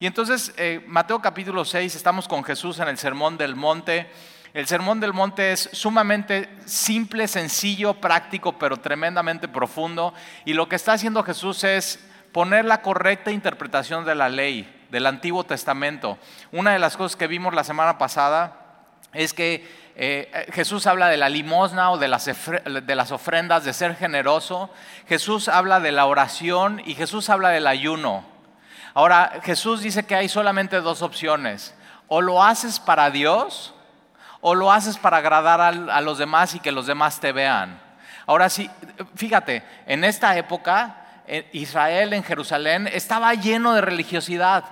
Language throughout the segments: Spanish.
Y entonces, eh, Mateo capítulo 6, estamos con Jesús en el Sermón del Monte. El Sermón del Monte es sumamente simple, sencillo, práctico, pero tremendamente profundo. Y lo que está haciendo Jesús es poner la correcta interpretación de la ley, del Antiguo Testamento. Una de las cosas que vimos la semana pasada es que eh, Jesús habla de la limosna o de las ofrendas, de ser generoso. Jesús habla de la oración y Jesús habla del ayuno. Ahora, Jesús dice que hay solamente dos opciones. O lo haces para Dios o lo haces para agradar a, los demás y que los demás te vean. Ahora sí, fíjate, en esta época eh, Israel en Jerusalén estaba lleno de religiosidad.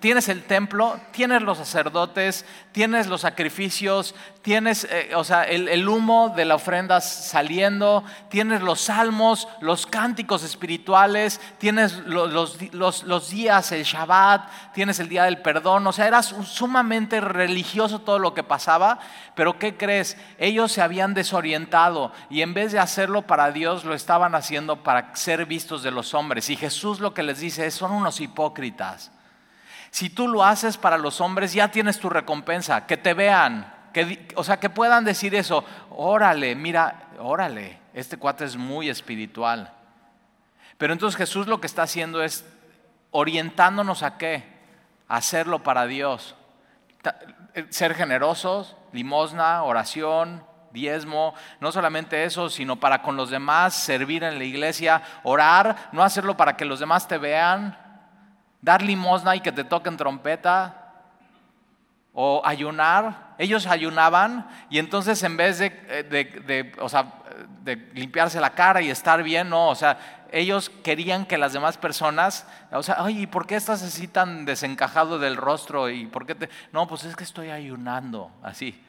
Tienes el templo, tienes los sacerdotes, tienes los sacrificios, tienes eh, o sea, el, humo de la ofrenda saliendo, tienes los salmos, los cánticos espirituales, tienes los, días, el Shabbat, tienes el día del perdón. O sea, era sumamente religioso todo lo que pasaba, pero ¿qué crees? Ellos se habían desorientado y en vez de hacerlo para Dios, lo estaban haciendo para ser vistos de los hombres. Y Jesús lo que les dice es, son unos hipócritas. Si tú lo haces para los hombres, ya tienes tu recompensa, que te vean, que, o sea, que puedan decir eso, órale, mira, órale, este cuate es muy espiritual. Pero entonces Jesús lo que está haciendo es orientándonos a qué? A hacerlo para Dios. Eh, ser generosos, limosna, oración, diezmo, no solamente eso, sino para con los demás, servir en la iglesia, orar, no hacerlo para que los demás te vean, dar limosna y que te toquen trompeta, o ayunar. Ellos ayunaban y entonces en vez de, de, o sea, de limpiarse la cara y estar bien, no, o sea, ellos querían que las demás personas, o sea, ay, ¿y por qué estás así tan desencajado del rostro? ¿Y por qué te.? No, pues es que estoy ayunando, así.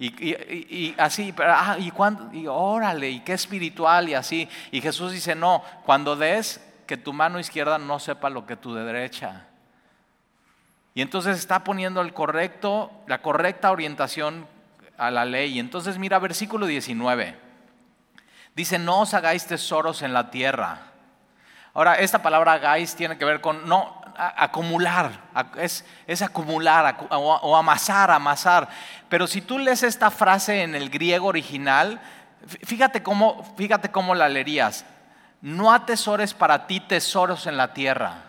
Y, así, pero, ah, y, cuándo, y órale, y qué espiritual y así. Y Jesús dice, no, cuando des, que tu mano izquierda no sepa lo que tu derecha. Y entonces está poniendo el correcto, la correcta orientación a la ley. Entonces mira versículo 19. Dice, no os hagáis tesoros en la tierra. Ahora, esta palabra hagáis tiene que ver con, no, acumular, es, es acumular o, amasar, amasar. Pero si tú lees esta frase en el griego original, fíjate cómo, fíjate cómo la leerías no atesores para ti tesoros en la tierra.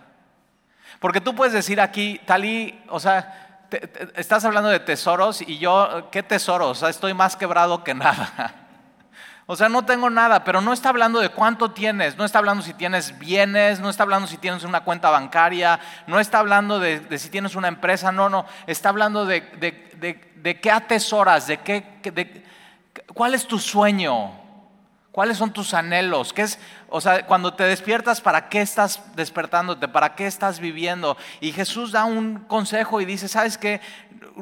Porque tú puedes decir aquí, Talí, o sea, estás hablando de tesoros y yo, ¿qué tesoros? O sea, estoy más quebrado que nada. O sea, no tengo nada, pero no está hablando de cuánto tienes, no está hablando si tienes bienes, no está hablando si tienes una cuenta bancaria, no está hablando de, si tienes una empresa, no, no, está hablando de, de qué atesoras, de qué, cuál es tu sueño, ¿Cuáles son tus anhelos? ¿Qué es, o sea, cuando te despiertas, ¿para qué estás despertándote? ¿Para qué estás viviendo? Y Jesús da un consejo y dice, ¿sabes qué?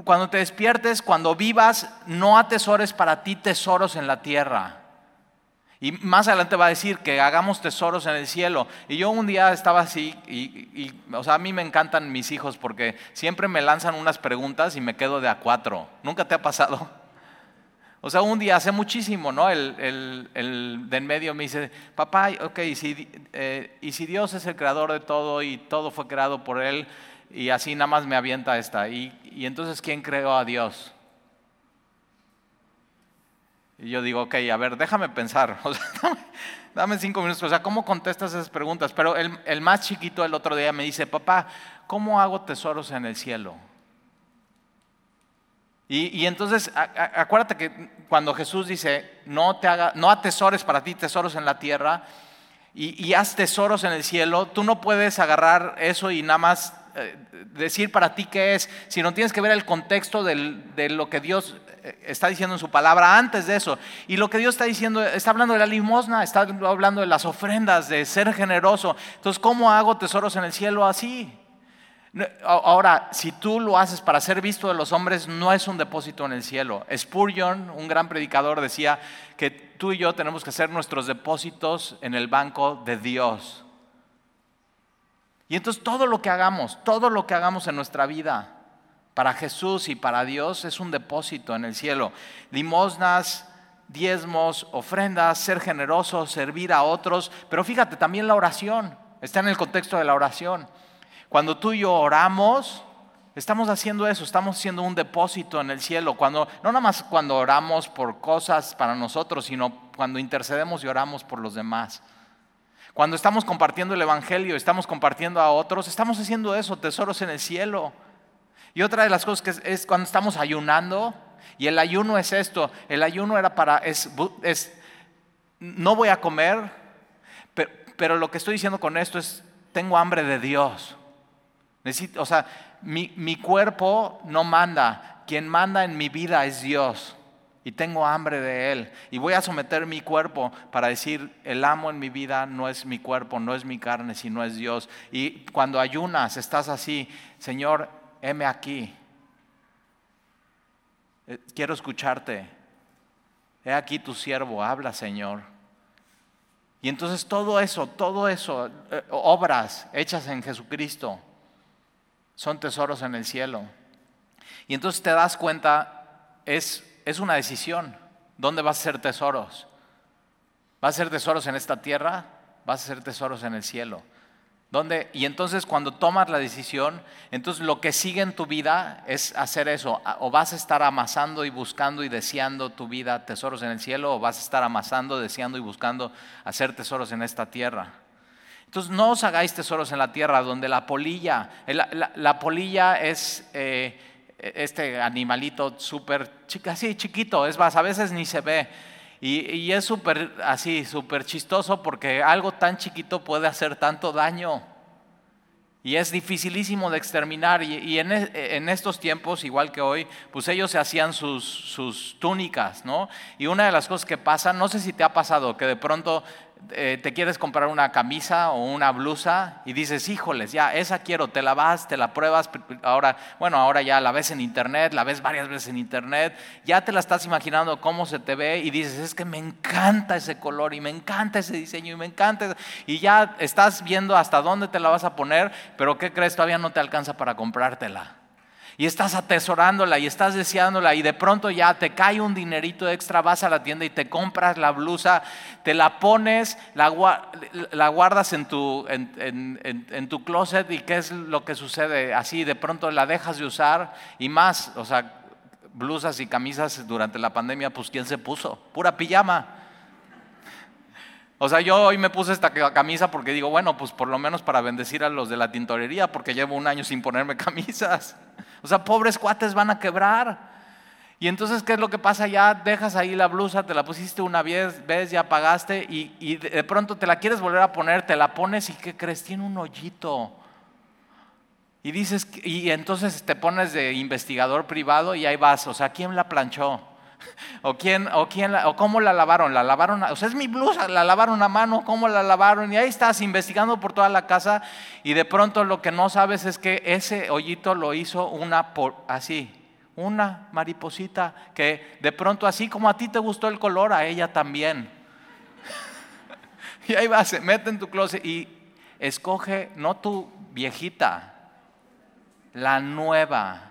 Cuando te despiertes, cuando vivas, no atesores para ti tesoros en la tierra. Y más adelante va a decir que hagamos tesoros en el cielo. Y yo un día estaba así, y, o sea, a mí me encantan mis hijos porque siempre me lanzan unas preguntas y me quedo de a cuatro. ¿Nunca te ha pasado? O sea, un día, hace muchísimo, ¿no? El, el, de en medio me dice, papá, ok, y si, eh, y si Dios es el creador de todo y todo fue creado por Él, y así nada más me avienta esta, y, y entonces, ¿quién creó a Dios? Y yo digo, ok, a ver, déjame pensar. Dame, cinco minutos. O sea, ¿cómo contestas esas preguntas? Pero el, el, más chiquito el otro día me dice, papá, ¿cómo hago tesoros en el cielo? Y, entonces, acuérdate que cuando Jesús dice, no, te haga, no atesores para ti tesoros en la tierra y, haz tesoros en el cielo, tú no puedes agarrar eso y nada más eh, decir para ti qué es, sino tienes que ver el contexto de lo que Dios eh, está diciendo en su palabra antes de eso. Y lo que Dios está diciendo, está hablando de la limosna, está hablando de las ofrendas, de ser generoso. Entonces, ¿cómo hago tesoros en el cielo así? Ahora, si tú lo haces para ser visto de los hombres, no es un depósito en el cielo. Spurgeon, un gran predicador, decía que tú y yo tenemos que hacer nuestros depósitos en el banco de Dios. Y entonces todo lo que hagamos, todo lo que hagamos en nuestra vida para Jesús y para Dios es un depósito en el cielo. Limosnas, diezmos, ofrendas, ser generosos, servir a otros. Pero fíjate, también la oración, está en el contexto de la oración. Cuando tú y yo oramos, estamos haciendo eso, estamos haciendo un depósito en el cielo. Cuando, no nada más cuando oramos por cosas para nosotros, sino cuando intercedemos y oramos por los demás. Cuando estamos compartiendo el Evangelio, estamos compartiendo a otros, estamos haciendo eso, tesoros en el cielo. Y otra de las cosas que es, cuando estamos ayunando, y el ayuno es esto, el ayuno era para, es, no voy a comer, pero, pero, lo que estoy diciendo con esto es, tengo hambre de Dios. O sea, mi, mi cuerpo no manda, quien manda en mi vida es Dios y tengo hambre de Él. Y voy a someter mi cuerpo para decir, el amo en mi vida no es mi cuerpo, no es mi carne, sino es Dios. Y cuando ayunas, estás así, Señor, heme aquí. Eh, quiero escucharte. He aquí tu siervo, habla Señor. Y entonces todo eso, todo eso, eh, obras hechas en Jesucristo, son tesoros en el cielo. Y entonces te das cuenta, es es una decisión. ¿Dónde vas a ser tesoros? ¿Vas a ser tesoros en esta tierra? ¿Vas a ser tesoros en el cielo? ¿Dónde? Y entonces cuando tomas la decisión, entonces lo que sigue en tu vida es hacer eso. O vas a estar amasando y buscando y deseando tu vida tesoros en el cielo, o vas a estar amasando, deseando y buscando hacer tesoros en esta tierra. Entonces no os hagáis tesoros en la tierra donde la polilla, la, polilla es... Eh, este animalito súper así chiquito, es más, a veces ni se ve. Y, es súper así, súper chistoso porque algo tan chiquito puede hacer tanto daño. Y es dificilísimo de exterminar. Y, en, en, estos tiempos, igual que hoy, pues ellos se hacían sus, sus túnicas, ¿no? Y una de las cosas que pasa, no sé si te ha pasado, que de pronto eh, te quieres comprar una camisa o una blusa y dices, híjoles, ya, esa quiero, te la vas, te la pruebas, ahora, bueno, ahora ya la ves en internet, la ves varias veces en internet, ya te la estás imaginando cómo se te ve y dices, es que me encanta ese color y me encanta ese diseño y me encanta, y ya estás viendo hasta dónde te la vas a poner, pero ¿qué crees? Todavía no te alcanza para comprártela y estás atesorándola y estás deseándola y de pronto ya te cae un dinerito extra, vas a la tienda y te compras la blusa, te la pones, la, guardas en tu, en, tu closet y qué es lo que sucede así, de pronto la dejas de usar y más, o sea, blusas y camisas durante la pandemia, pues ¿quién se puso? Pura pijama. O sea, yo hoy me puse esta camisa porque digo, bueno, pues por lo menos para bendecir a los de la tintorería, porque llevo un año sin ponerme camisas. O sea, pobres cuates van a quebrar. Y entonces, ¿qué es lo que pasa? Ya dejas ahí la blusa, te la pusiste una vez, ves, ya pagaste y, de pronto te la quieres volver a poner, te la pones y ¿qué crees? Tiene un hoyito. Y dices, y entonces te pones de investigador privado y ahí vas, o sea, ¿quién la planchó? ¿O, quién, o, quién o cómo la lavaron? La lavaron, o sea, es mi blusa, la lavaron a mano, ¿cómo la lavaron? Y ahí estás investigando por toda la casa y de pronto lo que no sabes es que ese hoyito lo hizo una por, así, una mariposita que de pronto así como a ti te gustó el color, a ella también. y ahí va, se mete en tu closet y escoge no tu viejita, la nueva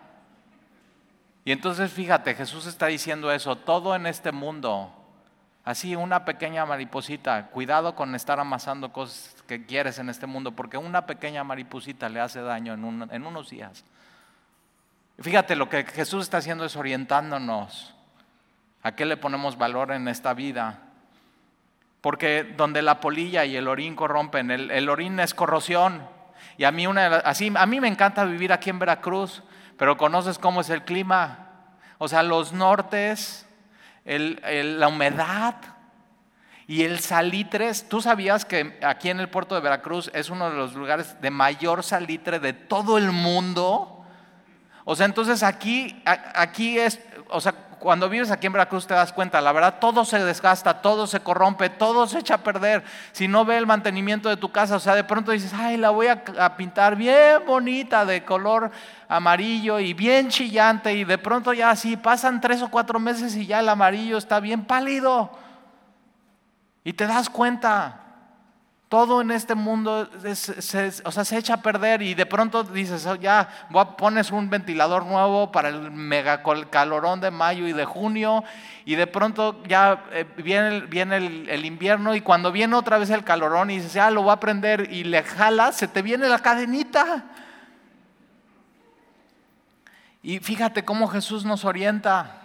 y entonces fíjate, Jesús está diciendo eso, todo en este mundo, así una pequeña mariposita, cuidado con estar amasando cosas que quieres en este mundo, porque una pequeña mariposita le hace daño en, unos días. Fíjate, lo que Jesús está haciendo es orientándonos a qué le ponemos valor en esta vida. Porque donde la polilla y el orín corrompen, el, el orín es corrosión. Y a mí, así, a mí me encanta vivir aquí en Veracruz pero conoces cómo es el clima. O sea, los nortes, la humedad y el salitre. Tú sabías que aquí en el puerto de Veracruz es uno de los lugares de mayor salitre de todo el mundo. O sea, entonces aquí, aquí es, o sea, cuando vives aquí en Veracruz te das cuenta, la verdad, todo se desgasta, todo se corrompe, todo se echa a perder. Si no ve el mantenimiento de tu casa, o sea, de pronto dices, ay, la voy a, a pintar bien bonita, de color amarillo y bien chillante, y de pronto ya así pasan tres o cuatro meses y ya el amarillo está bien pálido. Y te das cuenta, todo en este mundo se, o sea, se echa a perder y de pronto dices, oh, ya pones un ventilador nuevo para el mega calorón de mayo y de junio y de pronto ya eh, viene, el, invierno y cuando viene otra vez el calorón y dices, ya lo voy a prender y le jalas, se te viene la cadenita. Y fíjate cómo Jesús nos orienta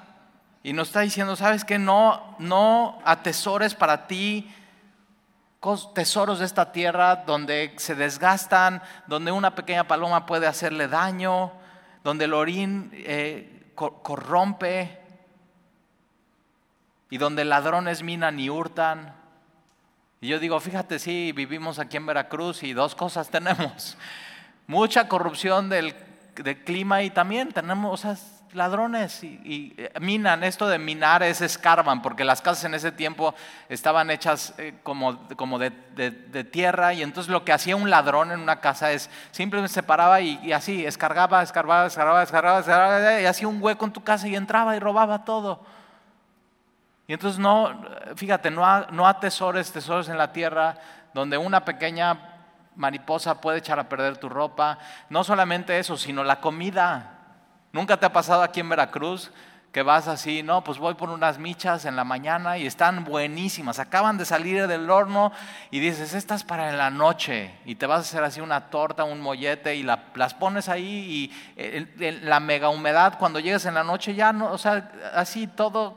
y nos está diciendo, ¿sabes qué? No, no atesores para ti tesoros de esta tierra donde se desgastan, donde una pequeña paloma puede hacerle daño, donde el orín eh, corrompe y donde ladrones minan y hurtan. Y yo digo, fíjate, sí, vivimos aquí en Veracruz y dos cosas tenemos. Mucha corrupción del, clima y también tenemos ladrones y, eh, minan. Esto de minar es escarban, porque las casas en ese tiempo estaban hechas eh, como, como de, tierra y entonces lo que hacía un ladrón en una casa es simplemente se paraba y, así, escargaba, escarbaba, escarbaba, escarbaba, escarbaba, y hacía un hueco en tu casa y entraba y robaba todo. Y entonces no, fíjate, no, no atesores tesoros en la tierra donde una pequeña mariposa puede echar a perder tu ropa. No solamente eso, sino la comida. ¿Nunca te ha pasado aquí en Veracruz que vas así, no, pues voy por unas michas en la mañana y están buenísimas, acaban de salir del horno y dices, estas para en la noche y te vas a hacer así una torta, un mollete y las pones ahí y la mega humedad cuando llegues en la noche ya no, o sea, así todo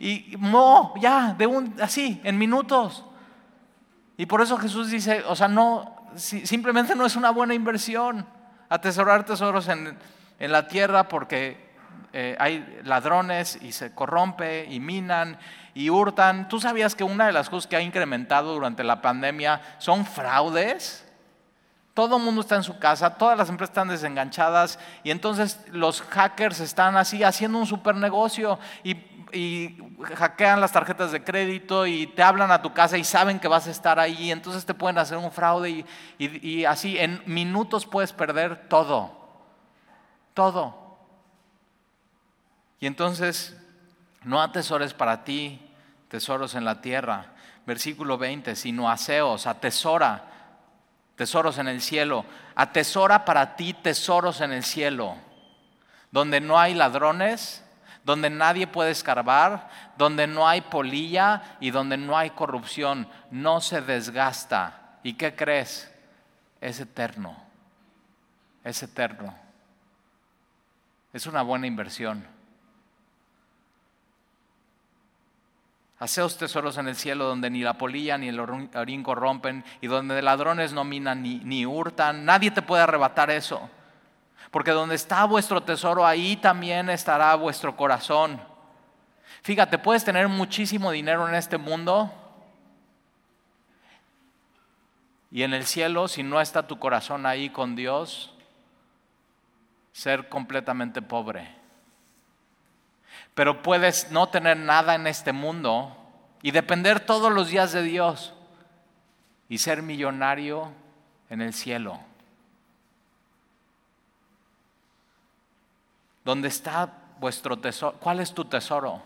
y no, ya, de un, así, en minutos. Y por eso Jesús dice, o sea, no, simplemente no es una buena inversión atesorar tesoros en, en la tierra porque eh, hay ladrones y se corrompe y minan y hurtan. ¿Tú sabías que una de las cosas que ha incrementado durante la pandemia son fraudes? Todo el mundo está en su casa, todas las empresas están desenganchadas y entonces los hackers están así haciendo un super negocio y, hackean las tarjetas de crédito y te hablan a tu casa y saben que vas a estar ahí, entonces te pueden hacer un fraude y así en minutos puedes perder todo, todo. Y entonces no atesores para ti tesoros en la tierra. Versículo 20, sino aseos, atesora tesoros en el cielo. Atesora para ti tesoros en el cielo, donde no hay ladrones, donde nadie puede escarbar, donde no hay polilla y donde no hay corrupción. No se desgasta. ¿Y qué crees? Es eterno. Es eterno. Es una buena inversión. Haceos tesoros en el cielo donde ni la polilla ni el orín corrompen y donde ladrones no minan ni, ni hurtan. Nadie te puede arrebatar eso. Porque donde está vuestro tesoro, ahí también estará vuestro corazón. Fíjate, puedes tener muchísimo dinero en este mundo y en el cielo, si no está tu corazón ahí con Dios, ser completamente pobre. Pero puedes no tener nada en este mundo y depender todos los días de Dios y ser millonario en el cielo. ¿Dónde está vuestro tesoro? ¿Cuál es tu tesoro?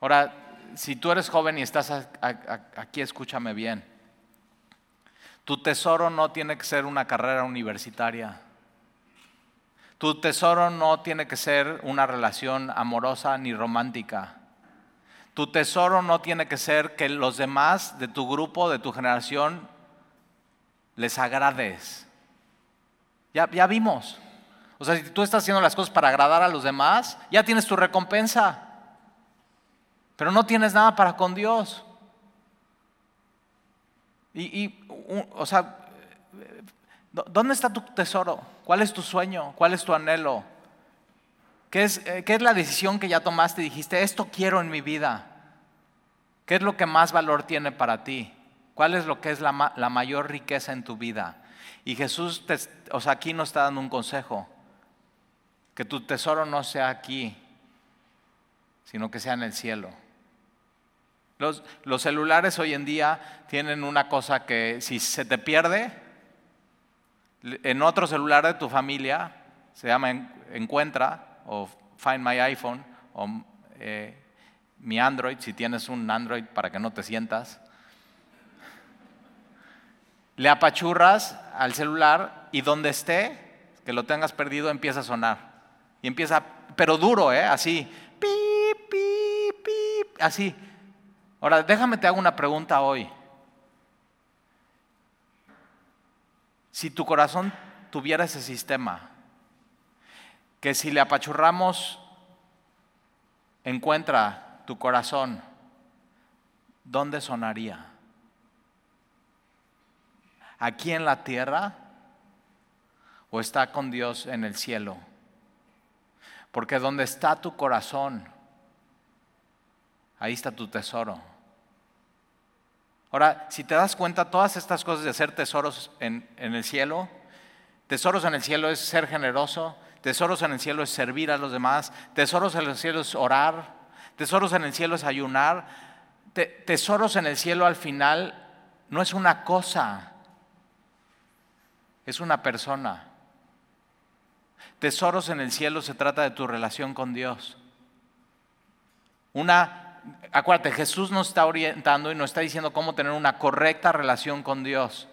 Ahora, si tú eres joven y estás aquí, escúchame bien. Tu tesoro no tiene que ser una carrera universitaria. Tu tesoro no tiene que ser una relación amorosa ni romántica. Tu tesoro no tiene que ser que los demás de tu grupo, de tu generación, les agrades. Ya vimos. O sea, si tú estás haciendo las cosas para agradar a los demás, ya tienes tu recompensa. Pero no tienes nada para con Dios. Y, y o sea, ¿Dónde está tu tesoro? ¿Cuál es tu sueño? ¿Cuál es tu anhelo? ¿Qué es, eh, ¿Qué es, la decisión que ya tomaste y dijiste, esto quiero en mi vida? ¿Qué es lo que más valor tiene para ti? ¿Cuál es lo que es la, la mayor riqueza en tu vida? Y Jesús, o sea, aquí nos está dando un consejo, que tu tesoro no sea aquí, sino que sea en el cielo. Los, los celulares hoy en día tienen una cosa que si se te pierde, en otro celular de tu familia, se llama Encuentra o Find My iPhone o eh, mi Android, si tienes un Android para que no te sientas. Le apachurras al celular y donde esté, que lo tengas perdido, empieza a sonar. Y empieza, pero duro, ¿eh? Así. Pip, pip, pip, así. Ahora, déjame te hago una pregunta hoy. Si tu corazón tuviera ese sistema, que si le apachurramos, encuentra tu corazón, ¿dónde sonaría? ¿Aquí en la tierra o está con Dios en el cielo? Porque donde está tu corazón, ahí está tu tesoro. Ahora, si te das cuenta, todas estas cosas de hacer tesoros en, en el cielo, tesoros en el cielo es ser generoso, Tesoros en el cielo es servir a los demás. Tesoros en el cielo es orar. Tesoros en el cielo es ayunar. tesoros en el cielo al final no es una cosa, es una persona. Tesoros en el cielo se trata de tu relación con Dios. Una, acuérdate, Jesús nos está orientando y nos está diciendo cómo tener una correcta relación con Dios.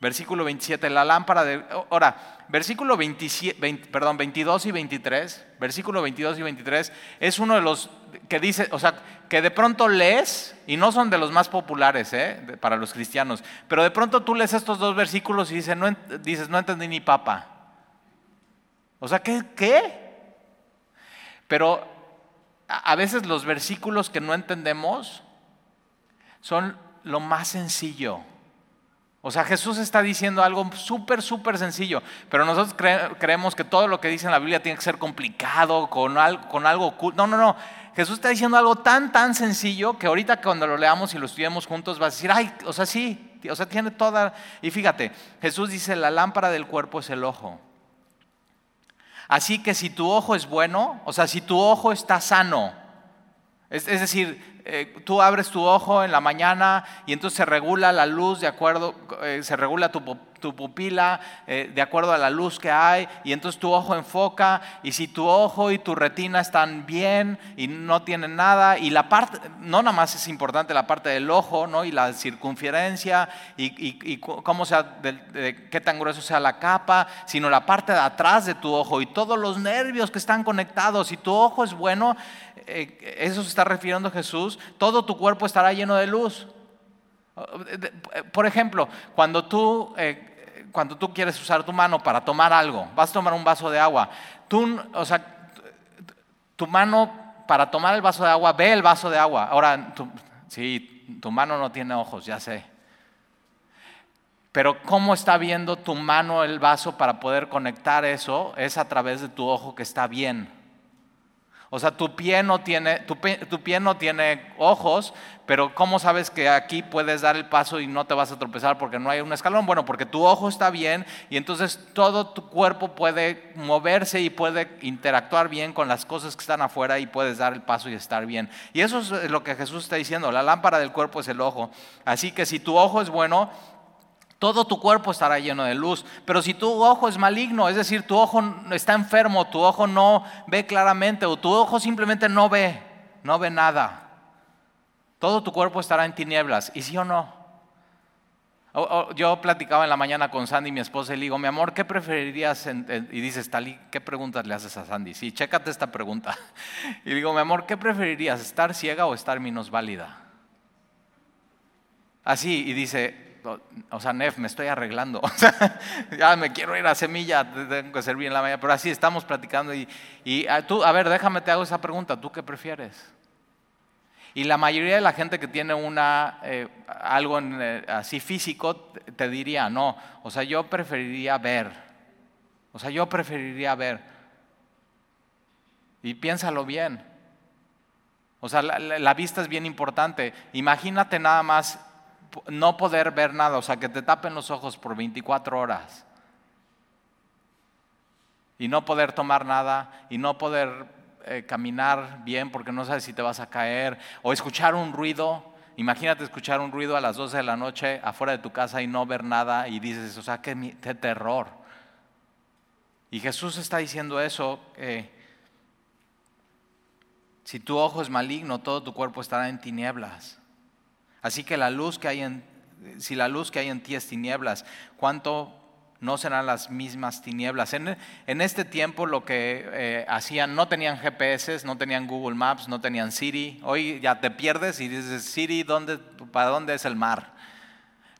Versículo 27, la lámpara de... Ahora, versículo 27, perdón, 22 y 23, versículo 22 y 23 es uno de los que dice, o sea, que de pronto lees, y no son de los más populares ¿eh? para los cristianos, pero de pronto tú lees estos dos versículos y dices, no, dices, no entendí ni papa. O sea, ¿qué? ¿qué? Pero a veces los versículos que no entendemos son lo más sencillo. O sea, Jesús está diciendo algo súper, súper sencillo, pero nosotros creemos que todo lo que dice en la Biblia tiene que ser complicado, con, algo, con algo oculto. No, no, no. Jesús está diciendo algo tan, tan sencillo que ahorita cuando lo leamos y lo estudiemos juntos vas a decir, ay, o sea, sí, o sea, tiene toda... Y fíjate, Jesús dice, la lámpara del cuerpo es el ojo. Así que si tu ojo es bueno, o sea, si tu ojo está sano, es, es decir, eh, tú abres tu ojo en la mañana y entonces se regula la luz de acuerdo, eh, se regula tu, pupila eh, de acuerdo a la luz que hay y entonces tu ojo enfoca y si tu ojo y tu retina están bien y no tienen nada y la parte, no nada más es importante la parte del ojo ¿no? y la circunferencia y, cómo sea, de, qué tan grueso sea la capa, sino la parte de atrás de tu ojo y todos los nervios que están conectados. Si tu ojo es bueno, eh, eso se está refiriendo Jesús, todo tu cuerpo estará lleno de luz. Por ejemplo, cuando tú, eh, cuando tú quieres usar tu mano para tomar algo, vas a tomar un vaso de agua, tú, o sea, tu mano para tomar el vaso de agua ve el vaso de agua. Ahora, sí, tu mano no tiene ojos, ya sé. Pero cómo está viendo tu mano el vaso para poder conectar eso es a través de tu ojo que está bien. O sea, tu pie, no tiene, tu, pie no tiene ojos, pero ¿cómo sabes que aquí puedes dar el paso y no te vas a tropezar porque no hay un escalón? Bueno, porque tu ojo está bien y entonces todo tu cuerpo puede moverse y puede interactuar bien con las cosas que están afuera y puedes dar el paso y estar bien. Y eso es lo que Jesús está diciendo, la lámpara del cuerpo es el ojo. Así que si tu ojo es bueno, todo tu cuerpo estará lleno de luz. Pero si tu ojo es maligno, es decir, tu ojo está enfermo, tu ojo no ve claramente o tu ojo simplemente no ve, no ve nada, todo tu cuerpo estará en tinieblas. ¿Y sí o no? yo platicaba en la mañana con Sandy, mi esposa, y le digo, mi amor, ¿qué preferirías? y dices, ¿qué preguntas le haces a Sandy? Sí, chécate esta pregunta. Y digo, mi amor, ¿qué preferirías? ¿Estar ciega o estar válida? Así, y dice, o sea, Nef, me estoy arreglando, ya me quiero ir a semilla, tengo que servir en la mañana, pero así estamos platicando y, y ah, tú, a ver, déjame te hago esa pregunta, ¿tú qué prefieres? Y la mayoría de la gente que tiene una, eh, algo eh, así físico te diría, no, o sea, yo preferiría ver, o sea, yo preferiría ver. Y piénsalo bien. O sea, la vista es bien importante. Imagínate nada más no poder ver nada, o sea, que te tapen los ojos por 24 horas. Y no poder tomar nada, y no poder eh, caminar bien porque no sabes si te vas a caer, o escuchar un ruido. Imagínate escuchar un ruido a las 12 de la noche afuera de tu casa y no ver nada y dices, o sea, qué, terror. Y Jesús está diciendo eso, si tu ojo es maligno, todo tu cuerpo estará en tinieblas. Así que la luz que hay en, si la luz que hay en ti es tinieblas, ¿cuánto no serán las mismas tinieblas? En, este tiempo lo que eh, hacían, no tenían GPS, no tenían Google Maps, no tenían Siri. Hoy ya te pierdes y dices, Siri, ¿dónde, ¿para dónde es el mar?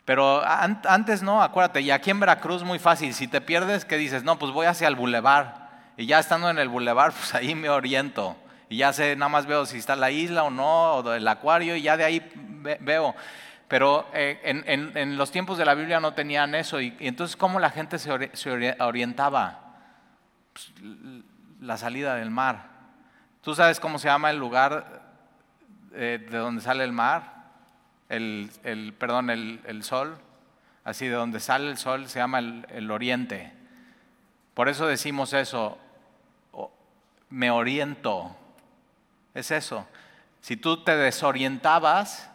Pero antes no, acuérdate, y aquí en Veracruz muy fácil, si te pierdes, ¿qué dices? No, pues voy hacia el bulevar. Y ya estando en el bulevar, pues ahí me oriento. Y ya sé, nada más veo si está la isla o no, o el acuario, y ya de ahí veo. Pero eh, en, los tiempos de la Biblia no tenían eso. Y, entonces, ¿cómo la gente se, orientaba? Pues, la salida del mar. ¿Tú sabes cómo se llama el lugar eh, de donde sale el mar? El, perdón, el, sol. Así de donde sale el sol se llama el oriente. Por eso decimos eso, me oriento. Es eso. Si tú te desorientabas,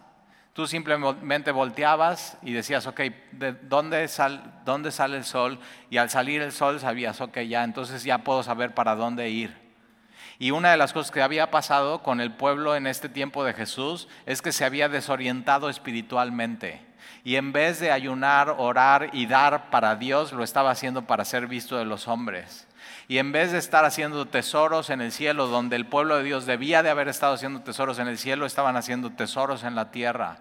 tú simplemente volteabas y decías, ok, ¿de dónde, sale el sol? Y al salir el sol sabías, ok, ya, entonces ya puedo saber para dónde ir. Y una de las cosas que había pasado con el pueblo en este tiempo de Jesús es que se había desorientado espiritualmente. Y en vez de ayunar, orar y dar para Dios, lo estaba haciendo para ser visto de los hombres. Y en vez de estar haciendo tesoros en el cielo, donde el pueblo de Dios debía de haber estado haciendo tesoros en el cielo, estaban haciendo tesoros en la tierra.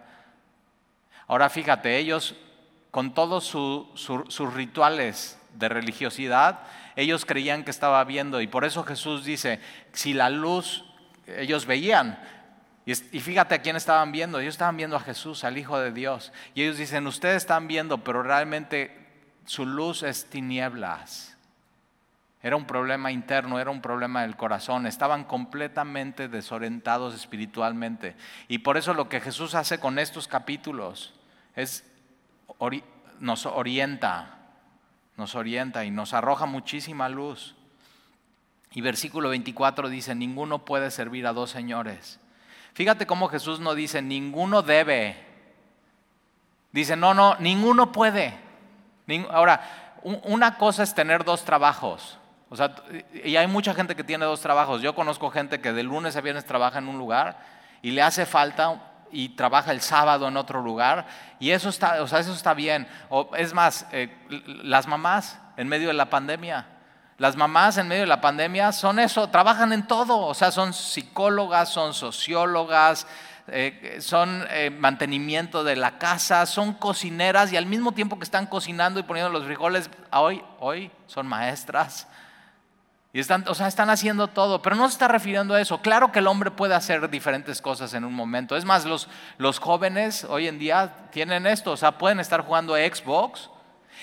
Ahora fíjate, ellos con todos sus rituales de religiosidad, ellos creían que estaba viendo. Y por eso Jesús dice, si la luz, ellos veían, y, fíjate a quién estaban viendo. Ellos estaban viendo a Jesús, al Hijo de Dios. Y ellos dicen, ustedes están viendo, pero realmente su luz es tinieblas. Era un problema interno, era un problema del corazón. Estaban completamente desorientados espiritualmente. Y por eso lo que Jesús hace con estos capítulos es nos orienta, nos orienta y nos arroja muchísima luz. Y versículo 24 dice, ninguno puede servir a dos señores. Fíjate cómo Jesús no dice, ninguno debe. Dice, no, no, ninguno puede. Ahora, una cosa es tener dos trabajos. O sea, y hay mucha gente que tiene dos trabajos. Yo conozco gente que de lunes a viernes trabaja en un lugar y le hace falta y trabaja el sábado en otro lugar y eso está, o sea, eso está bien. O, es más, eh, las mamás en medio de la pandemia, las mamás en medio de la pandemia son eso, trabajan en todo, o sea, son psicólogas, son sociólogas, eh, son eh, mantenimiento de la casa, son cocineras y al mismo tiempo que están cocinando y poniendo los frijoles, hoy, hoy son maestras, y están, o sea, están haciendo todo, pero no se está refiriendo a eso. Claro que el hombre puede hacer diferentes cosas en un momento. Es más, los, los jóvenes hoy en día tienen esto, o sea, pueden estar jugando a Xbox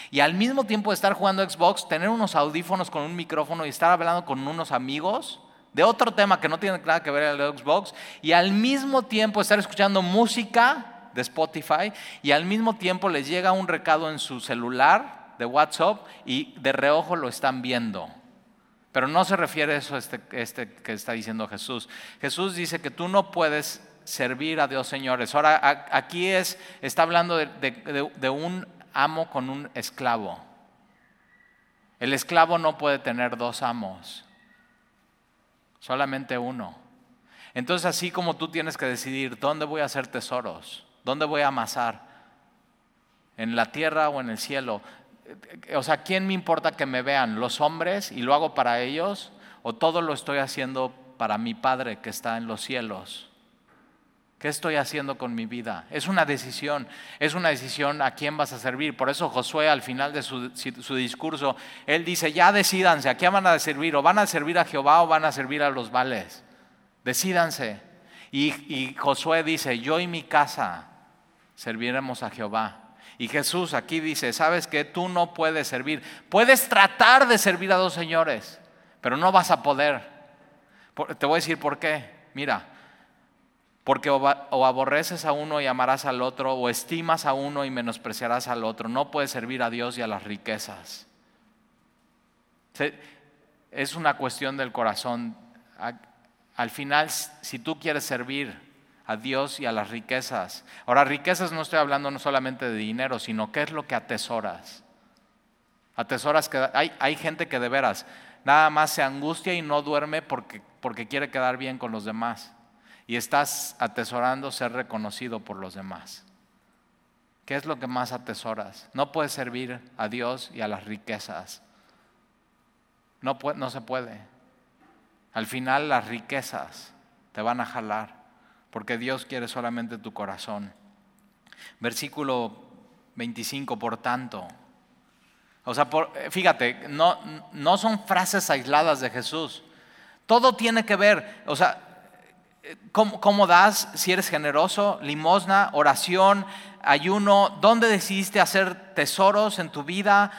y al mismo tiempo estar jugando Xbox, tener unos audífonos con un micrófono y estar hablando con unos amigos de otro tema que no tiene nada que ver con el Xbox y al mismo tiempo estar escuchando música de Spotify y al mismo tiempo les llega un recado en su celular de WhatsApp y de reojo lo están viendo. Pero no se refiere a eso este, este que está diciendo Jesús. Jesús dice que tú no puedes servir a Dios señores. Ahora, aquí es, está hablando de, un amo con un esclavo. El esclavo no puede tener dos amos, solamente uno. Entonces, así como tú tienes que decidir dónde voy a hacer tesoros, dónde voy a amasar, en la tierra o en el cielo, o sea, ¿quién me importa que me vean? ¿Los hombres y lo hago para ellos? ¿O todo lo estoy haciendo para mi Padre que está en los cielos? ¿Qué estoy haciendo con mi vida? Es una decisión, es una decisión a quién vas a servir. Por eso Josué al final de su, discurso, él dice, ya decídanse, ¿a quién van a servir? ¿O van a servir a Jehová o van a servir a los vales? Decídanse. Y, y Josué dice, yo y mi casa serviremos a Jehová. Y Jesús aquí dice, sabes que tú no puedes servir. Puedes tratar de servir a dos señores, pero no vas a poder. Te voy a decir por qué. Mira, porque o, aborreces a uno y amarás al otro, o estimas a uno y menospreciarás al otro. No puedes servir a Dios y a las riquezas. Es una cuestión del corazón. Al final, si tú quieres servir, a Dios y a las riquezas. Ahora, riquezas no estoy hablando no solamente de dinero, sino qué es lo que atesoras. Atesoras que hay, hay gente que de veras nada más se angustia y no duerme porque, porque quiere quedar bien con los demás. Y estás atesorando ser reconocido por los demás. ¿Qué es lo que más atesoras? No puedes servir a Dios y a las riquezas. No, no se puede. Al final las riquezas te van a jalar porque Dios quiere solamente tu corazón. Versículo 25, por tanto. O sea, fíjate, no, no son frases aisladas de Jesús. Todo tiene que ver, o sea, ¿cómo, das si eres generoso? Limosna, oración, ayuno. ¿Dónde decidiste hacer tesoros en tu vida?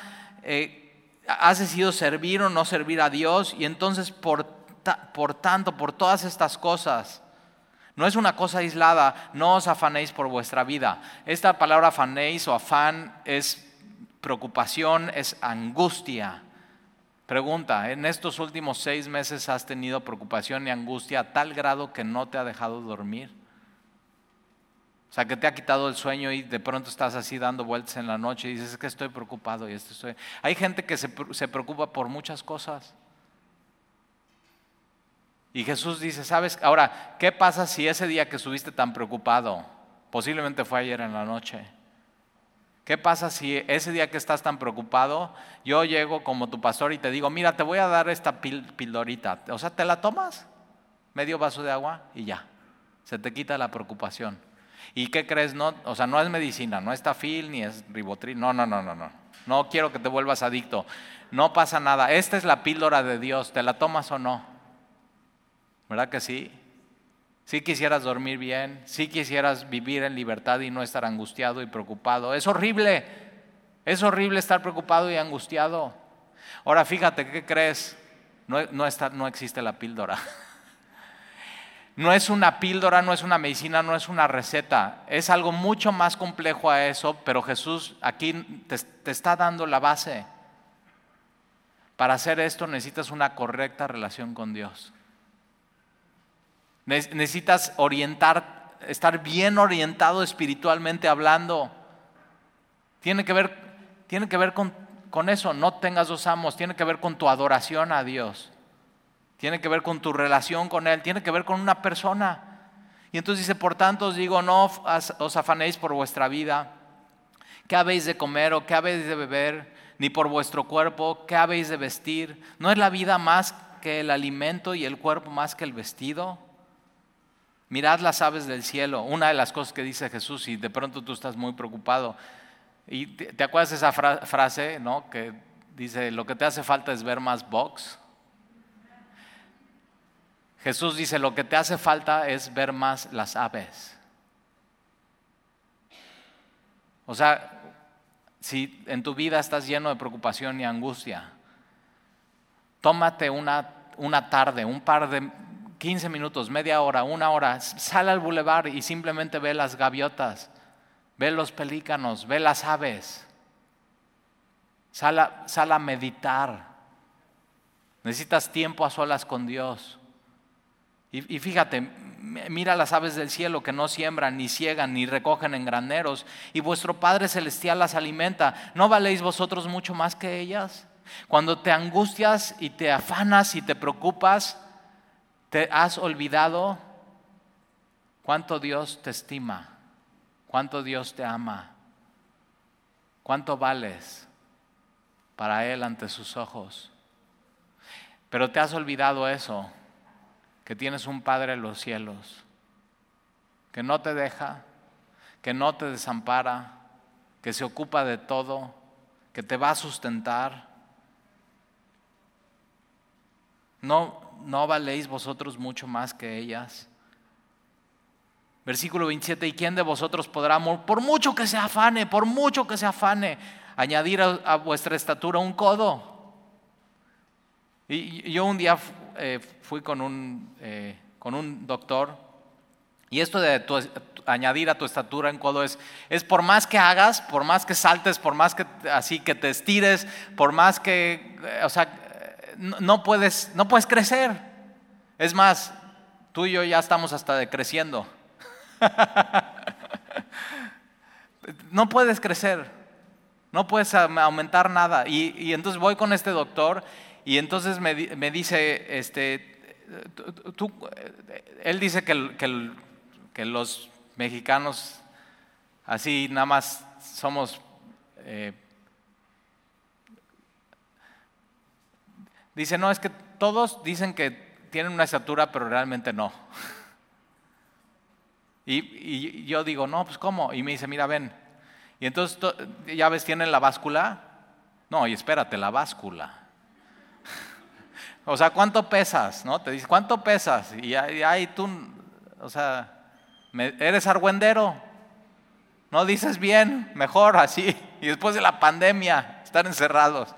Eh, ¿Has decidido servir o no servir a Dios? Y entonces, por, por tanto, por todas estas cosas, no es una cosa aislada, no os afanéis por vuestra vida. Esta palabra afanéis o afán es preocupación, es angustia. Pregunta, ¿en estos últimos seis meses has tenido preocupación y angustia a tal grado que no te ha dejado dormir? O sea, que te ha quitado el sueño y de pronto estás así dando vueltas en la noche y dices, es que estoy preocupado y estoy... Hay gente que se, se preocupa por muchas cosas. Y Jesús dice, ¿sabes? Ahora, ¿qué pasa si ese día que estuviste tan preocupado, posiblemente fue ayer en la noche? ¿Qué pasa si ese día que estás tan preocupado, yo llego como tu pastor y te digo, mira, te voy a dar esta pildorita? O sea, te la tomas, medio vaso de agua y ya, se te quita la preocupación. ¿Y qué crees? No, o sea, no es medicina, no es tafil ni es ribotril, no, no, no, no, no. No quiero que te vuelvas adicto. No pasa nada. Esta es la píldora de Dios, ¿te la tomas o no? ¿Verdad que sí? Si quisieras dormir bien, si quisieras vivir en libertad y no estar angustiado y preocupado. Es horrible, es horrible estar preocupado y angustiado. Ahora fíjate, ¿qué crees? No, no, no existe la píldora. No es una píldora, no es una medicina, no es una receta. Es algo mucho más complejo a eso, pero Jesús aquí te, te está dando la base. Para hacer esto necesitas una correcta relación con Dios. Necesitas orientar, estar bien orientado espiritualmente hablando. Tiene que ver, tiene que ver con, con eso, no tengas dos amos, tiene que ver con tu adoración a Dios. Tiene que ver con tu relación con Él, tiene que ver con una persona. Y entonces dice, por tanto os digo, no os afanéis por vuestra vida, qué habéis de comer o qué habéis de beber, ni por vuestro cuerpo, qué habéis de vestir. ¿No es la vida más que el alimento y el cuerpo más que el vestido? Mirad las aves del cielo, una de las cosas que dice Jesús y de pronto tú estás muy preocupado. Y te, acuerdas de esa frase, ¿no? Que dice, lo que te hace falta es ver más box. Jesús dice, lo que te hace falta es ver más las aves. O sea, si en tu vida estás lleno de preocupación y angustia, tómate una, una tarde, un par de 15 minutos, media hora, una hora, sale al bulevar y simplemente ve las gaviotas, ve los pelícanos, ve las aves. Sal a, meditar. Necesitas tiempo a solas con Dios. Y, y, fíjate, mira las aves del cielo que no siembran, ni ciegan, ni recogen en graneros, y vuestro Padre Celestial las alimenta. ¿No valéis vosotros mucho más que ellas? Cuando te angustias y te afanas y te preocupas, ¿Te has olvidado cuánto Dios te estima? ¿Cuánto Dios te ama? ¿Cuánto vales para Él ante sus ojos? Pero te has olvidado eso, que tienes un Padre en los cielos, que no te deja, que no te desampara, que se ocupa de todo, que te va a sustentar. No, ¿no valéis vosotros mucho más que ellas? Versículo 27, ¿y quién de vosotros podrá, por mucho que se afane, por mucho que se afane, añadir a, vuestra estatura un codo? Y yo un día eh, fui con un, eh, con un doctor y esto de añadir a tu estatura un codo es, es por más que hagas, por más que saltes, por más que así que te estires, por más que, o sea, no puedes, no puedes crecer. Es más, tú y yo ya estamos hasta decreciendo. no puedes crecer, no puedes aumentar nada. Y, entonces voy con este doctor y entonces me, dice, este, él dice que, que, los mexicanos así nada más somos... Eh, Dice, no, es que todos dicen que tienen una estatura, pero realmente no. Y, yo digo, no, pues ¿cómo? Y me dice, mira, ven. Y entonces, ya ves, tienen la báscula. No, y espérate, la báscula. o sea, ¿cuánto pesas? ¿No? Te dice, ¿cuánto pesas? Y ahí tú, o sea, eres argüendero. No dices bien, mejor así. Y después de la pandemia, estar encerrados.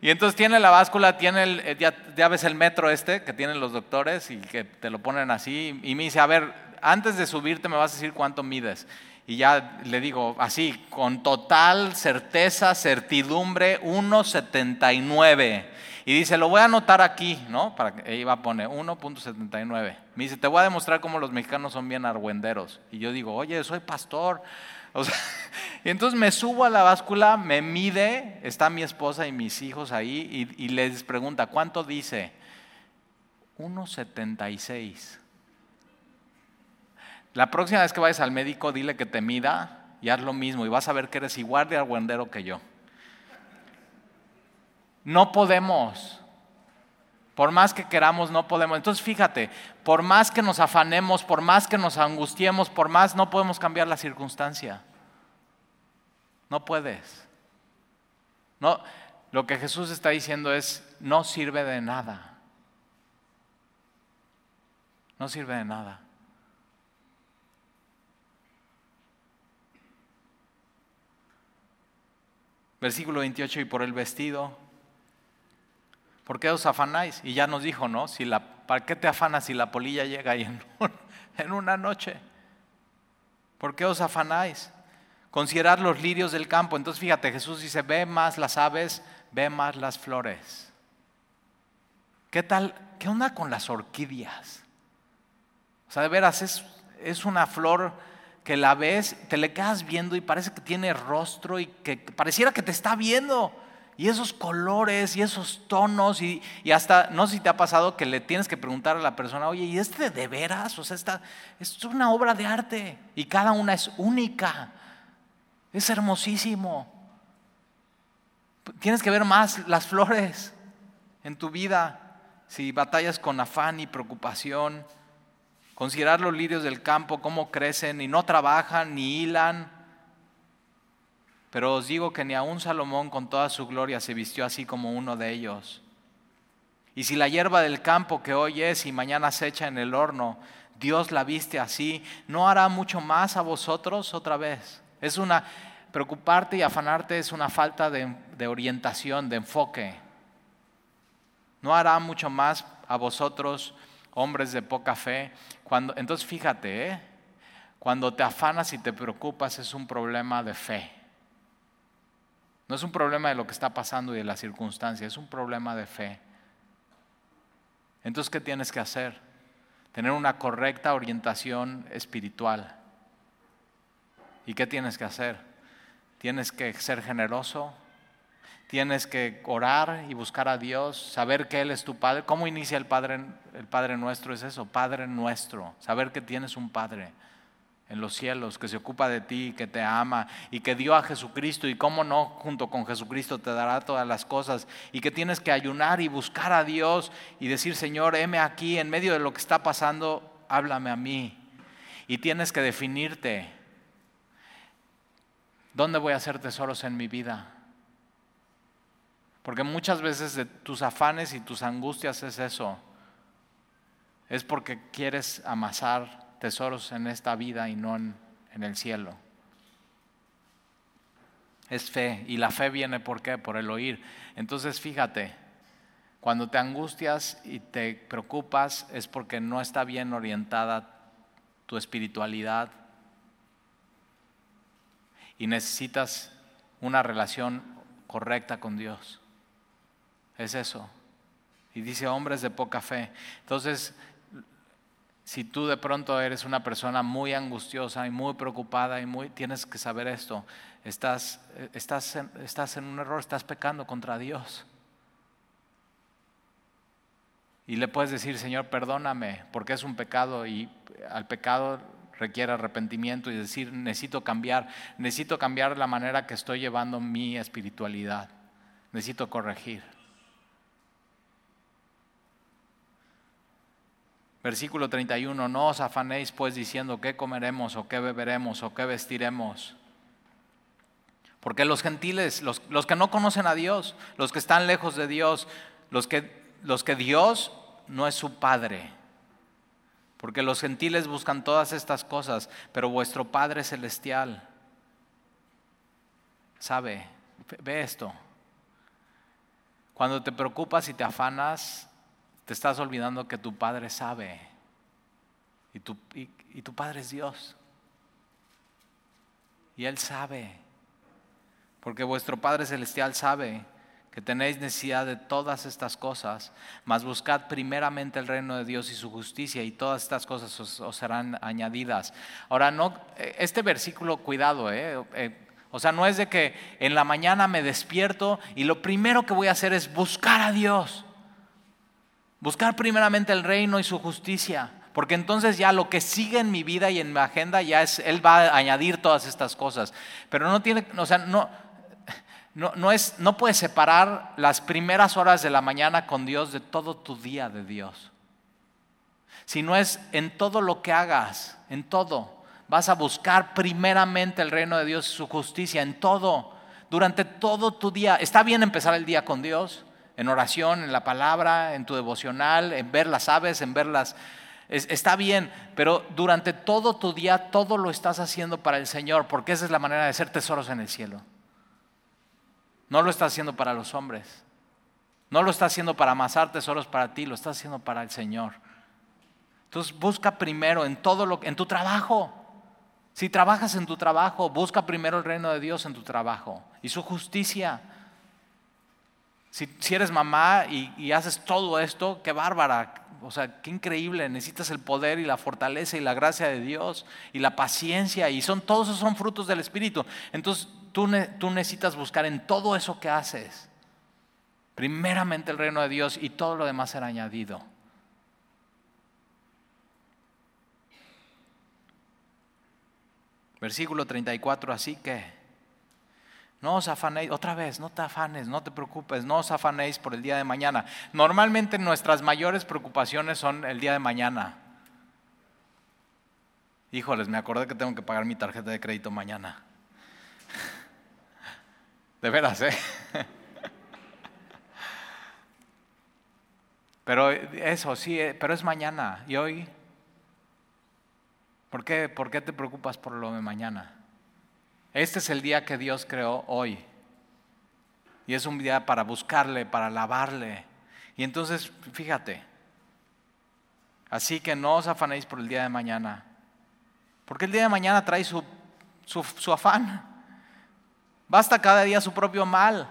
Y entonces tiene la báscula, tiene el, eh, ya, ves el metro este que tienen los doctores y que te lo ponen así. Y me dice, a ver, antes de subirte me vas a decir cuánto mides. Y ya le digo, así, con total certeza, certidumbre, 1,79. Y dice, lo voy a anotar aquí, ¿no? Para que iba a poner 1.79. Me dice, te voy a demostrar cómo los mexicanos son bien argüenderos. Y yo digo, oye, soy pastor. y entonces me subo a la báscula, me mide, está mi esposa y mis hijos ahí y, y les pregunta, ¿cuánto dice? 1.76. La próxima vez que vayas al médico, dile que te mida y haz lo mismo y vas a ver que eres igual de argüendero que yo. No podemos. Por más que queramos, no podemos. Entonces fíjate, por más que nos afanemos, por más que nos angustiemos, por más no podemos cambiar la circunstancia. No puedes. No, lo que Jesús está diciendo es, no sirve de nada. No sirve de nada. Versículo 28, y por el vestido, ¿por qué os afanáis? Y ya nos dijo, ¿no? Si la, ¿Para qué te afanas si la polilla llega ahí en, en una noche? ¿Por qué os afanáis? Considerad los lirios del campo. Entonces fíjate, Jesús dice, ve más las aves, ve más las flores. ¿Qué tal? ¿Qué onda con las orquídeas? O sea, de veras, es, es una flor que la ves, te le quedas viendo y parece que tiene rostro y que pareciera que te está viendo. Y esos colores y esos tonos y, hasta, no sé si te ha pasado que le tienes que preguntar a la persona, oye, ¿y este de veras? O sea, esta, es una obra de arte y cada una es única. Es hermosísimo. Tienes que ver más las flores en tu vida si batallas con afán y preocupación. Considerar los lirios del campo, cómo crecen y no trabajan ni hilan. Pero os digo que ni aun Salomón con toda su gloria se vistió así como uno de ellos. Y si la hierba del campo que hoy es y mañana se echa en el horno, Dios la viste así, ¿no hará mucho más a vosotros otra vez? Es una, preocuparte y afanarte es una falta de, de orientación, de enfoque. No hará mucho más a vosotros, hombres de poca fe, entonces fíjate, ¿eh? cuando te afanas y te preocupas es un problema de fe. No es un problema de lo que está pasando y de la circunstancia, es un problema de fe. Entonces, ¿qué tienes que hacer? Tener una correcta orientación espiritual. ¿Y qué tienes que hacer? Tienes que ser generoso, Tienes que orar y buscar a Dios, saber que Él es tu Padre. ¿Cómo inicia el Padre, el Padre nuestro? Es eso, Padre nuestro. Saber que tienes un Padre en los cielos que se ocupa de ti, que te ama y que dio a Jesucristo y cómo no, junto con Jesucristo te dará todas las cosas y que tienes que ayunar y buscar a Dios y decir, Señor, heme aquí en medio de lo que está pasando, háblame a mí. Y tienes que definirte, ¿dónde voy a hacer tesoros en mi vida? Porque muchas veces de tus afanes y tus angustias es eso. Es porque quieres amasar tesoros en esta vida y no en, el cielo. Es fe. Y la fe viene por qué? Por el oír. Entonces fíjate, cuando te angustias y te preocupas es porque no está bien orientada tu espiritualidad y necesitas una relación correcta con Dios. Es eso. Y dice hombres de poca fe. Entonces, si tú de pronto eres una persona muy angustiosa y muy preocupada y muy tienes que saber esto, estás, estás, en, estás en un error, estás pecando contra Dios. Y le puedes decir, Señor, perdóname, porque es un pecado y al pecado requiere arrepentimiento y decir, necesito cambiar, necesito cambiar la manera que estoy llevando mi espiritualidad, necesito corregir. Versículo 31, no os afanéis pues diciendo qué comeremos o qué beberemos o qué vestiremos, Porque los gentiles, los, que no conocen a Dios, los que están lejos de Dios, los que, los que Dios no es su Padre. Porque los gentiles buscan todas estas cosas, pero vuestro Padre Celestial sabe, ve esto. Cuando te preocupas y te afanas, te estás olvidando que tu Padre sabe. Y tu, y tu Padre es Dios. Y Él sabe. Porque vuestro Padre Celestial sabe que tenéis necesidad de todas estas cosas, mas buscad primeramente el reino de Dios y su justicia y todas estas cosas os, serán añadidas. Ahora, no, este versículo, cuidado, eh, eh, o sea, no es de que en la mañana me despierto y lo primero que voy a hacer es buscar a Dios, buscar primeramente el reino y su justicia. Porque entonces ya lo que sigue en mi vida y en mi agenda ya es, Él va a añadir todas estas cosas. Pero no tiene, o sea, no, no, es, no puedes separar las primeras horas de la mañana con Dios de todo tu día de Dios. Si no es en todo lo que hagas, en todo, vas a buscar primeramente el reino de Dios y su justicia, en todo, durante todo tu día. Está bien empezar el día con Dios, en oración, en la palabra, en tu devocional, en ver las aves, en ver las... está bien, pero durante todo tu día todo lo estás haciendo para el Señor, porque esa es la manera de ser tesoros en el cielo. No lo está haciendo para los hombres. No lo está haciendo para amasar tesoros para ti, lo está haciendo para el Señor. Entonces busca primero en todo lo en tu trabajo. Si trabajas en tu trabajo, busca primero el reino de Dios en tu trabajo y su justicia. Si, eres mamá y, haces todo esto, qué bárbara, o sea, qué increíble. Necesitas el poder y la fortaleza y la gracia de Dios y la paciencia y son todos esos son frutos del Espíritu. Entonces tú, necesitas buscar en todo eso que haces, primeramente el reino de Dios y todo lo demás será añadido. Versículo 34, así que no os afanéis, otra vez, no te afanes, no te preocupes, no os afanéis por el día de mañana. Normalmente nuestras mayores preocupaciones son el día de mañana. Híjoles, me acordé que tengo que pagar mi tarjeta de crédito mañana. De veras, ¿eh? Pero eso, sí, eh, pero es mañana. ¿Y hoy? ¿Por qué, ¿Por qué te preocupas por lo de mañana? Este es el día que Dios creó hoy. Y es un día para buscarle, para alabarle. Y entonces, fíjate, así que no os afanéis por el día de mañana. Porque el día de mañana trae su, su, su afán. Basta cada día su propio mal.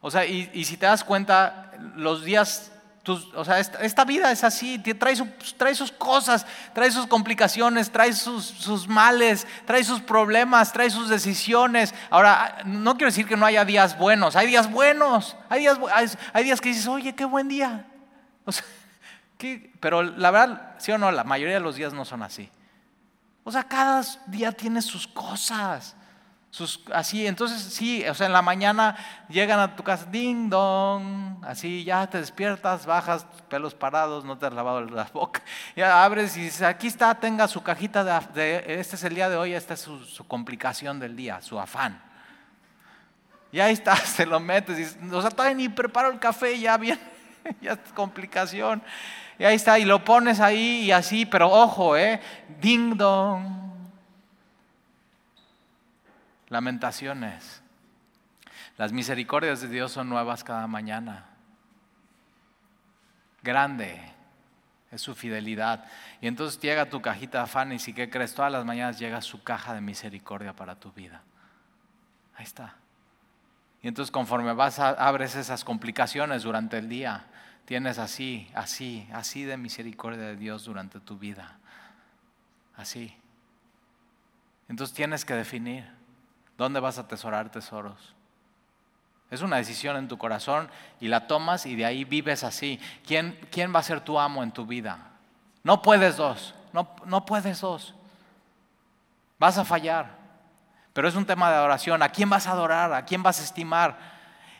O sea, y, si te das cuenta, los días, o sea, esta, vida es así, trae, trae, sus cosas, trae sus complicaciones, trae sus, males, trae sus problemas, trae sus decisiones. Ahora, no quiero decir que no haya días buenos, hay días buenos, hay días, hay, días que dices, oye, qué buen día. pero la verdad, sí o no, la mayoría de los días no son así. O sea, cada día tiene sus cosas así, entonces sí, o sea, en la mañana llegan a tu casa, ding dong, así ya te despiertas, bajas, pelos parados, no te has lavado la boca, ya abres y dices, aquí está, tenga su cajita de, este es el día de hoy, esta es su, complicación del día, su afán. Y ahí está, se lo metes, y, o sea, todavía ni preparo el café, ya bien, ya es complicación. Y ahí está, y lo pones ahí y así, pero ojo, eh, ding dong Lamentaciones. Las misericordias de Dios son nuevas cada mañana. Grande es su fidelidad. Y entonces llega tu cajita de afanes y ¿qué crees? Todas las mañanas llega su caja de misericordia para tu vida. Ahí está. Y entonces conforme vas a, abres esas complicaciones durante el día, tienes así, así, así de misericordia de Dios durante tu vida. Así. Entonces tienes que definir ¿Dónde vas a atesorar tesoros? Es una decisión en tu corazón y la tomas y de ahí vives así. ¿Quién, quién va a ser tu amo en tu vida? No puedes dos, no, no puedes dos. Vas a fallar. Pero es un tema de adoración. ¿A quién vas a adorar? ¿A quién vas a estimar?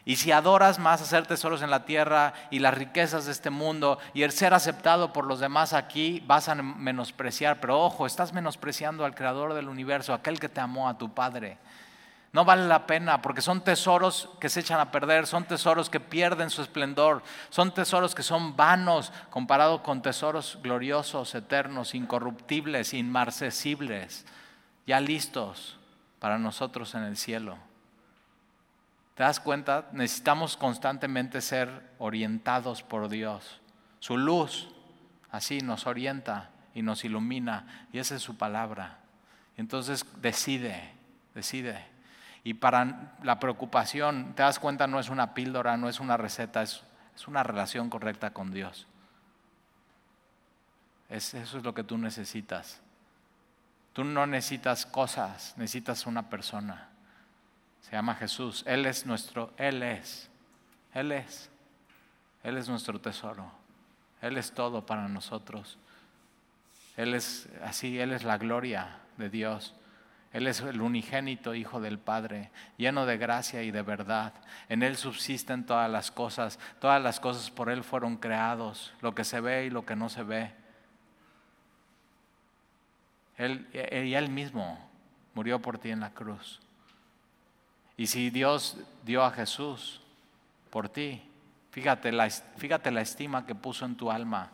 Y si adoras más hacer tesoros en la tierra y las riquezas de este mundo y el ser aceptado por los demás aquí, vas a menospreciar. Pero ojo, estás menospreciando al creador del universo, aquel que te amó, a tu Padre. No vale la pena porque son tesoros que se echan a perder, son tesoros que pierden su esplendor, son tesoros que son vanos comparado con tesoros gloriosos, eternos, incorruptibles, inmarcesibles, ya listos para nosotros en el cielo. ¿Te das cuenta? Necesitamos constantemente ser orientados por Dios. Su luz así nos orienta y nos ilumina y esa es su palabra. Entonces decide, decide. Y para la preocupación, te das cuenta, no es una píldora, no es una receta, es, una relación correcta con Dios. eso es lo que tú necesitas. Tú no necesitas cosas, necesitas una persona. Se llama Jesús. Él es nuestro, Él es, Él es, Él es nuestro tesoro. Él es todo para nosotros. Él es así, Él es la gloria de Dios. Él es el unigénito Hijo del Padre, lleno de gracia y de verdad. En Él subsisten todas las cosas, todas las cosas por Él fueron creados, lo que se ve y lo que no se ve. Él, y Él mismo murió por ti en la cruz. Y si Dios dio a Jesús por ti, fíjate la, fíjate la estima que puso en tu alma,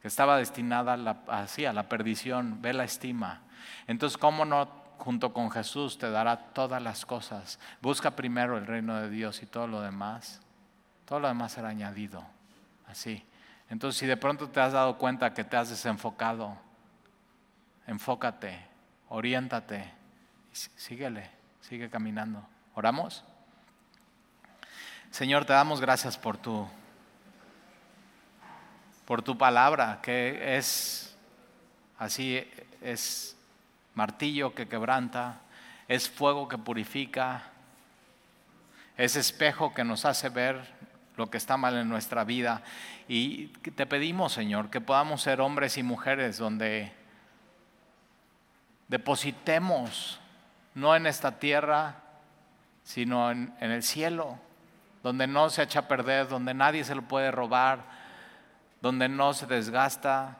que estaba destinada así, a la perdición, ve la estima. Entonces, ¿cómo no junto con Jesús te dará todas las cosas? Busca primero el reino de Dios y todo lo demás. Todo lo demás será añadido. Así. Entonces, si de pronto te has dado cuenta que te has desenfocado, enfócate, oriéntate, síguele, sigue caminando. ¿Oramos? Señor, te damos gracias por tu por tu palabra que es así es martillo que quebranta, es fuego que purifica, es espejo que nos hace ver lo que está mal en nuestra vida. Y te pedimos, Señor, que podamos ser hombres y mujeres donde depositemos, no en esta tierra, sino en, en el cielo, donde no se echa a perder, donde nadie se lo puede robar, donde no se desgasta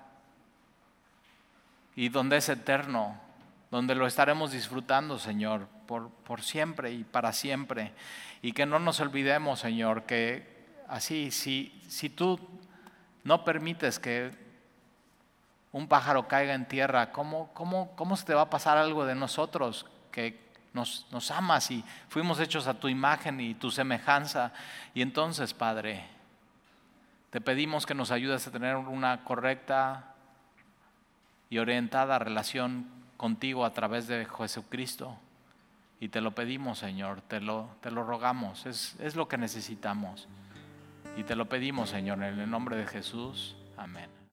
y donde es eterno donde lo estaremos disfrutando, Señor, por, por, siempre y para siempre. Y que no nos olvidemos, Señor, que así, si, si tú no permites que un pájaro caiga en tierra, ¿cómo, cómo, cómo se te va a pasar algo de nosotros que nos, amas y fuimos hechos a tu imagen y tu semejanza? Y entonces, Padre, te pedimos que nos ayudes a tener una correcta y orientada relación contigo a través de Jesucristo. Y te lo pedimos, Señor, te lo, te lo rogamos, es, es lo que necesitamos. Y te lo pedimos, Señor, en el nombre de Jesús. Amén.